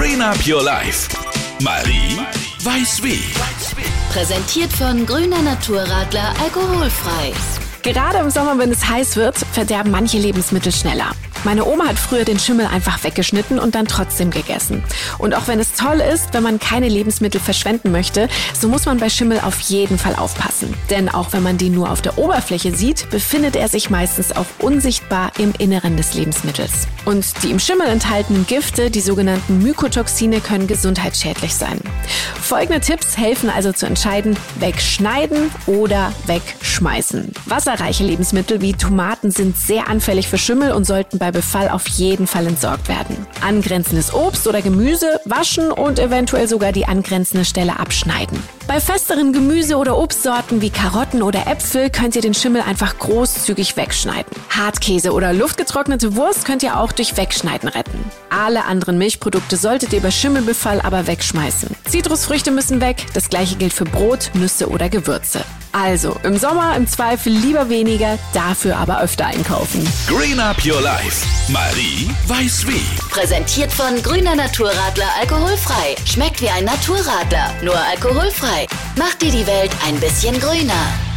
Green Up Your Life. Marie weiß wie. Präsentiert von Grüner Naturradler alkoholfrei. Gerade im Sommer, wenn es heiß wird, verderben manche Lebensmittel schneller. Meine Oma hat früher den Schimmel einfach weggeschnitten und dann trotzdem gegessen. Und auch wenn es toll ist, wenn man keine Lebensmittel verschwenden möchte, so muss man bei Schimmel auf jeden Fall aufpassen. Denn auch wenn man den nur auf der Oberfläche sieht, befindet er sich meistens auch unsichtbar im Inneren des Lebensmittels. Und die im Schimmel enthaltenen Gifte, die sogenannten Mykotoxine, können gesundheitsschädlich sein. Folgende Tipps helfen also zu entscheiden, wegschneiden oder wegschmeißen. Wasserreiche Lebensmittel wie Tomaten sind sehr anfällig für Schimmel und sollten bei Befall auf jeden Fall entsorgt werden. Angrenzendes Obst oder Gemüse waschen und eventuell sogar die angrenzende Stelle abschneiden. Bei festeren Gemüse- oder Obstsorten wie Karotten oder Äpfel könnt ihr den Schimmel einfach großzügig wegschneiden. Hartkäse oder luftgetrocknete Wurst könnt ihr auch durch Wegschneiden retten. Alle anderen Milchprodukte solltet ihr bei Schimmelbefall aber wegschmeißen. Zitrusfrüchte müssen weg, das gleiche gilt für Brot, Nüsse oder Gewürze. Also im Sommer im Zweifel lieber weniger, dafür aber öfter einkaufen. Green Up Your Life. Marie weiß wie. Präsentiert von Grüner Naturradler alkoholfrei. Schmeckt wie ein Naturradler, nur alkoholfrei. Macht dir die Welt ein bisschen grüner.